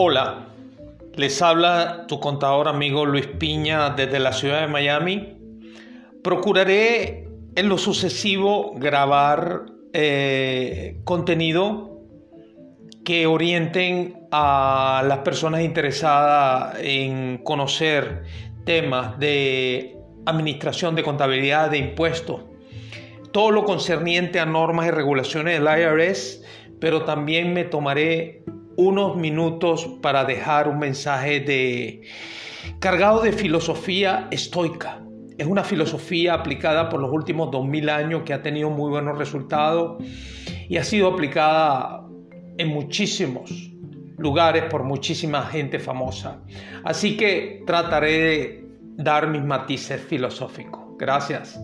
Hola, les habla tu contador amigo Luis Piña desde la ciudad de Miami. Procuraré en lo sucesivo grabar eh, contenido que orienten a las personas interesadas en conocer temas de administración, de contabilidad, de impuestos, todo lo concerniente a normas y regulaciones del IRS, pero también me tomaré unos minutos para dejar un mensaje de cargado de filosofía estoica. Es una filosofía aplicada por los últimos 2000 años que ha tenido muy buenos resultados y ha sido aplicada en muchísimos lugares por muchísima gente famosa. Así que trataré de dar mis matices filosóficos. Gracias.